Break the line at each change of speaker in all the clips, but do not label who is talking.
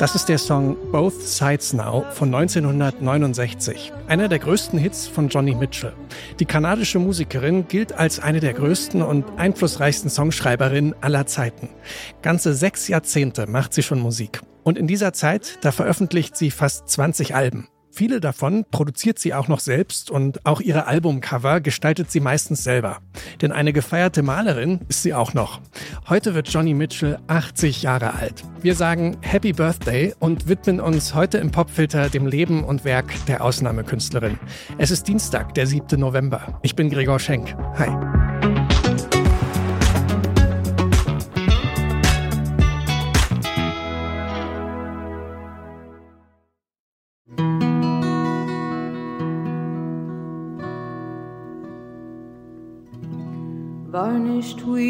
Das ist der Song Both Sides Now von 1969, einer der größten Hits von Johnny Mitchell. Die kanadische Musikerin gilt als eine der größten und einflussreichsten Songschreiberinnen aller Zeiten. Ganze sechs Jahrzehnte macht sie schon Musik. Und in dieser Zeit, da veröffentlicht sie fast 20 Alben. Viele davon produziert sie auch noch selbst und auch ihre Albumcover gestaltet sie meistens selber. Denn eine gefeierte Malerin ist sie auch noch. Heute wird Johnny Mitchell 80 Jahre alt. Wir sagen Happy Birthday und widmen uns heute im Popfilter dem Leben und Werk der Ausnahmekünstlerin. Es ist Dienstag, der 7. November. Ich bin Gregor Schenk. Hi.
Varnished weeds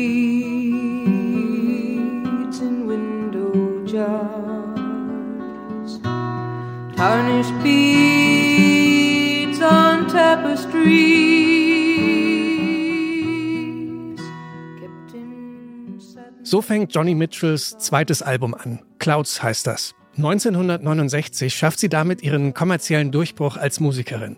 in window jars, tarnished beads on tapestries.
So fängt Johnny Mitchells zweites Album an. Clouds heißt das. 1969 schafft sie damit ihren kommerziellen Durchbruch als Musikerin.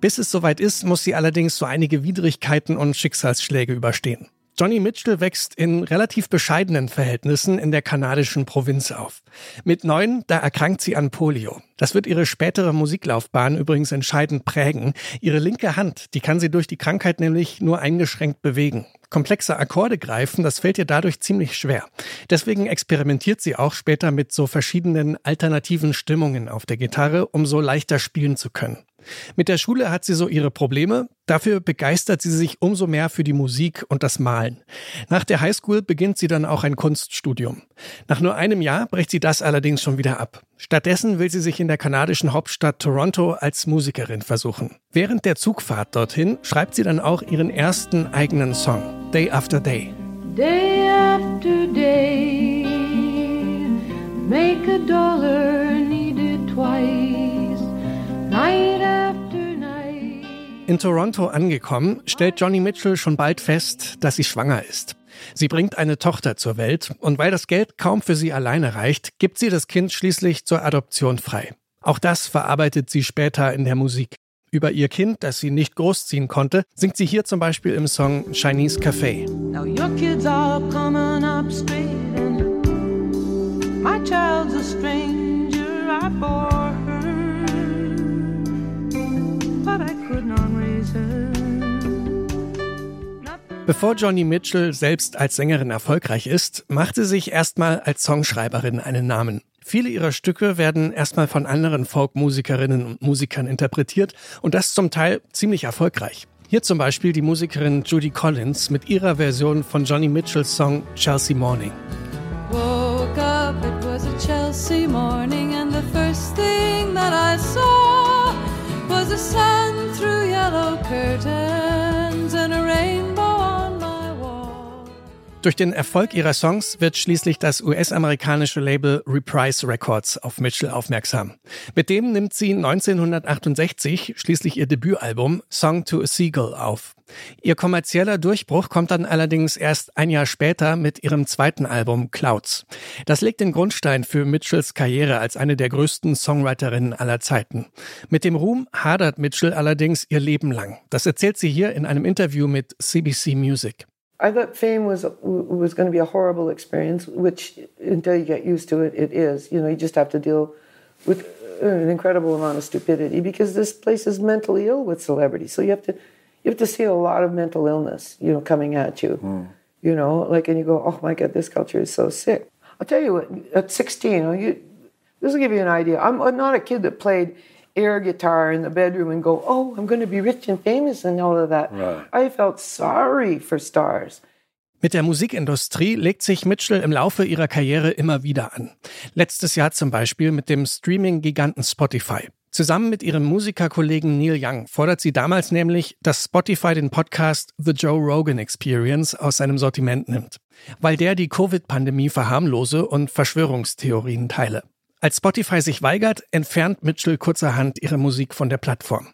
Bis es soweit ist, muss sie allerdings so einige Widrigkeiten und Schicksalsschläge überstehen. Johnny Mitchell wächst in relativ bescheidenen Verhältnissen in der kanadischen Provinz auf. Mit neun, da erkrankt sie an Polio. Das wird ihre spätere Musiklaufbahn übrigens entscheidend prägen. Ihre linke Hand, die kann sie durch die Krankheit nämlich nur eingeschränkt bewegen. Komplexe Akkorde greifen, das fällt ihr dadurch ziemlich schwer. Deswegen experimentiert sie auch später mit so verschiedenen alternativen Stimmungen auf der Gitarre, um so leichter spielen zu können. Mit der Schule hat sie so ihre Probleme, dafür begeistert sie sich umso mehr für die Musik und das Malen. Nach der Highschool beginnt sie dann auch ein Kunststudium. Nach nur einem Jahr bricht sie das allerdings schon wieder ab. Stattdessen will sie sich in der kanadischen Hauptstadt Toronto als Musikerin versuchen. Während der Zugfahrt dorthin schreibt sie dann auch ihren ersten eigenen Song, Day After Day.
Day after day, make a dollar needed twice, night
in Toronto angekommen, stellt Johnny Mitchell schon bald fest, dass sie schwanger ist. Sie bringt eine Tochter zur Welt und weil das Geld kaum für sie alleine reicht, gibt sie das Kind schließlich zur Adoption frei. Auch das verarbeitet sie später in der Musik. Über ihr Kind, das sie nicht großziehen konnte, singt sie hier zum Beispiel im Song Chinese Cafe. Now your kids are coming up straight Bevor Johnny Mitchell selbst als Sängerin erfolgreich ist, macht sie sich erstmal als Songschreiberin einen Namen. Viele ihrer Stücke werden erstmal von anderen Folkmusikerinnen und Musikern interpretiert und das zum Teil ziemlich erfolgreich. Hier zum Beispiel die Musikerin Judy Collins mit ihrer Version von Johnny Mitchells Song Chelsea Morning. Woke up, it was a Chelsea morning and the first thing that I saw was the sun through yellow curtains durch den Erfolg ihrer Songs wird schließlich das US-amerikanische Label Reprise Records auf Mitchell aufmerksam. Mit dem nimmt sie 1968 schließlich ihr Debütalbum Song to a Seagull auf. Ihr kommerzieller Durchbruch kommt dann allerdings erst ein Jahr später mit ihrem zweiten Album Clouds. Das legt den Grundstein für Mitchells Karriere als eine der größten Songwriterinnen aller Zeiten. Mit dem Ruhm hadert Mitchell allerdings ihr Leben lang. Das erzählt sie hier in einem Interview mit CBC Music.
I thought fame was was going to be a horrible experience, which until you get used to it, it is. You know, you just have to deal with an incredible amount of stupidity because this place is mentally ill with celebrities. So you have to you have to see a lot of mental illness, you know, coming at you. Mm. You know, like and you go, oh my god, this culture is so sick. I'll tell you what. At 16, you, this will give you an idea. I'm, I'm not a kid that played air guitar in the bedroom and go, oh, I'm going to be rich and famous and all of that. Right. I felt sorry for stars.
Mit der Musikindustrie legt sich Mitchell im Laufe ihrer Karriere immer wieder an. Letztes Jahr zum Beispiel mit dem Streaming-Giganten Spotify. Zusammen mit ihrem Musikerkollegen Neil Young fordert sie damals nämlich, dass Spotify den Podcast The Joe Rogan Experience aus seinem Sortiment nimmt, weil der die Covid-Pandemie verharmlose und Verschwörungstheorien teile. Als Spotify sich weigert, entfernt Mitchell kurzerhand ihre Musik von der Plattform.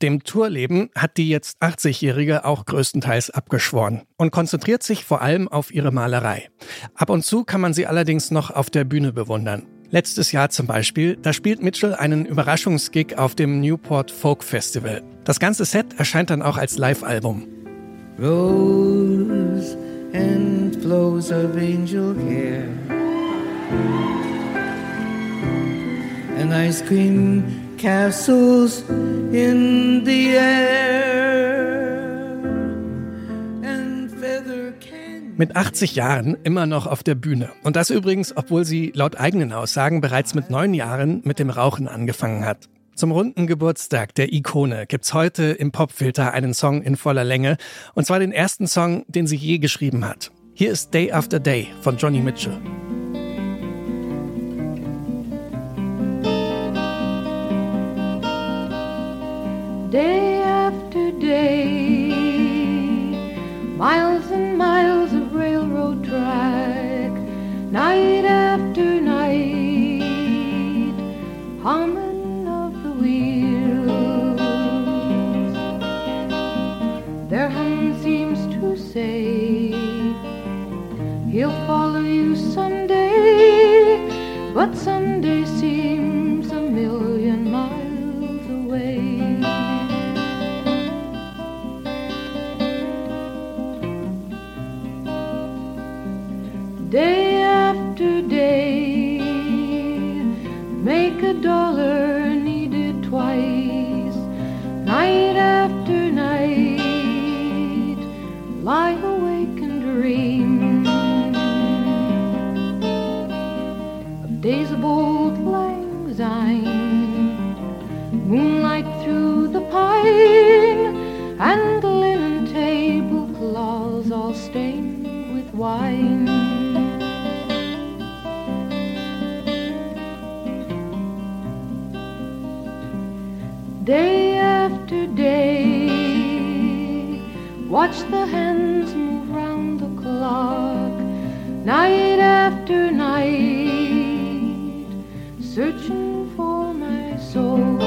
Dem Tourleben hat die jetzt 80-Jährige auch größtenteils abgeschworen und konzentriert sich vor allem auf ihre Malerei. Ab und zu kann man sie allerdings noch auf der Bühne bewundern. Letztes Jahr zum Beispiel, da spielt Mitchell einen Überraschungsgig auf dem Newport Folk Festival. Das ganze Set erscheint dann auch als Live-Album.
Rose and flows of angel hair and ice cream castles in the air.
Mit 80 Jahren immer noch auf der Bühne. Und das übrigens, obwohl sie laut eigenen Aussagen bereits mit neun Jahren mit dem Rauchen angefangen hat. Zum runden Geburtstag der Ikone gibt's heute im Popfilter einen Song in voller Länge. Und zwar den ersten Song, den sie je geschrieben hat. Hier ist Day After Day von Johnny Mitchell.
Day after day, miles and miles of railroad track, night after night, humming of the wheels. Their hum seems to say, He'll follow you someday, but someday seems Day after day, make a dollar needed twice. Night after night, lie awake and dream of days of old Day after day, watch the hands move round the clock. Night after night, searching for my soul.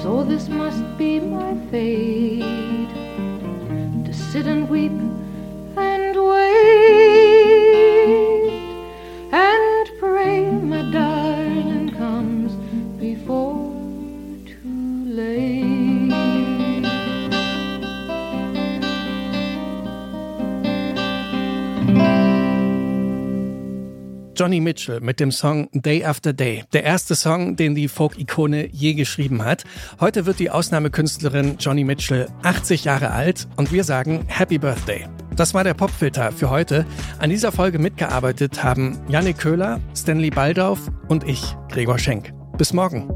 So this must be my fate to sit and weep
Johnny Mitchell mit dem Song Day After Day. Der erste Song, den die Folk-Ikone je geschrieben hat. Heute wird die Ausnahmekünstlerin Johnny Mitchell 80 Jahre alt und wir sagen Happy Birthday. Das war der Popfilter für heute. An dieser Folge mitgearbeitet haben Jannik Köhler, Stanley Baldauf und ich, Gregor Schenk. Bis morgen.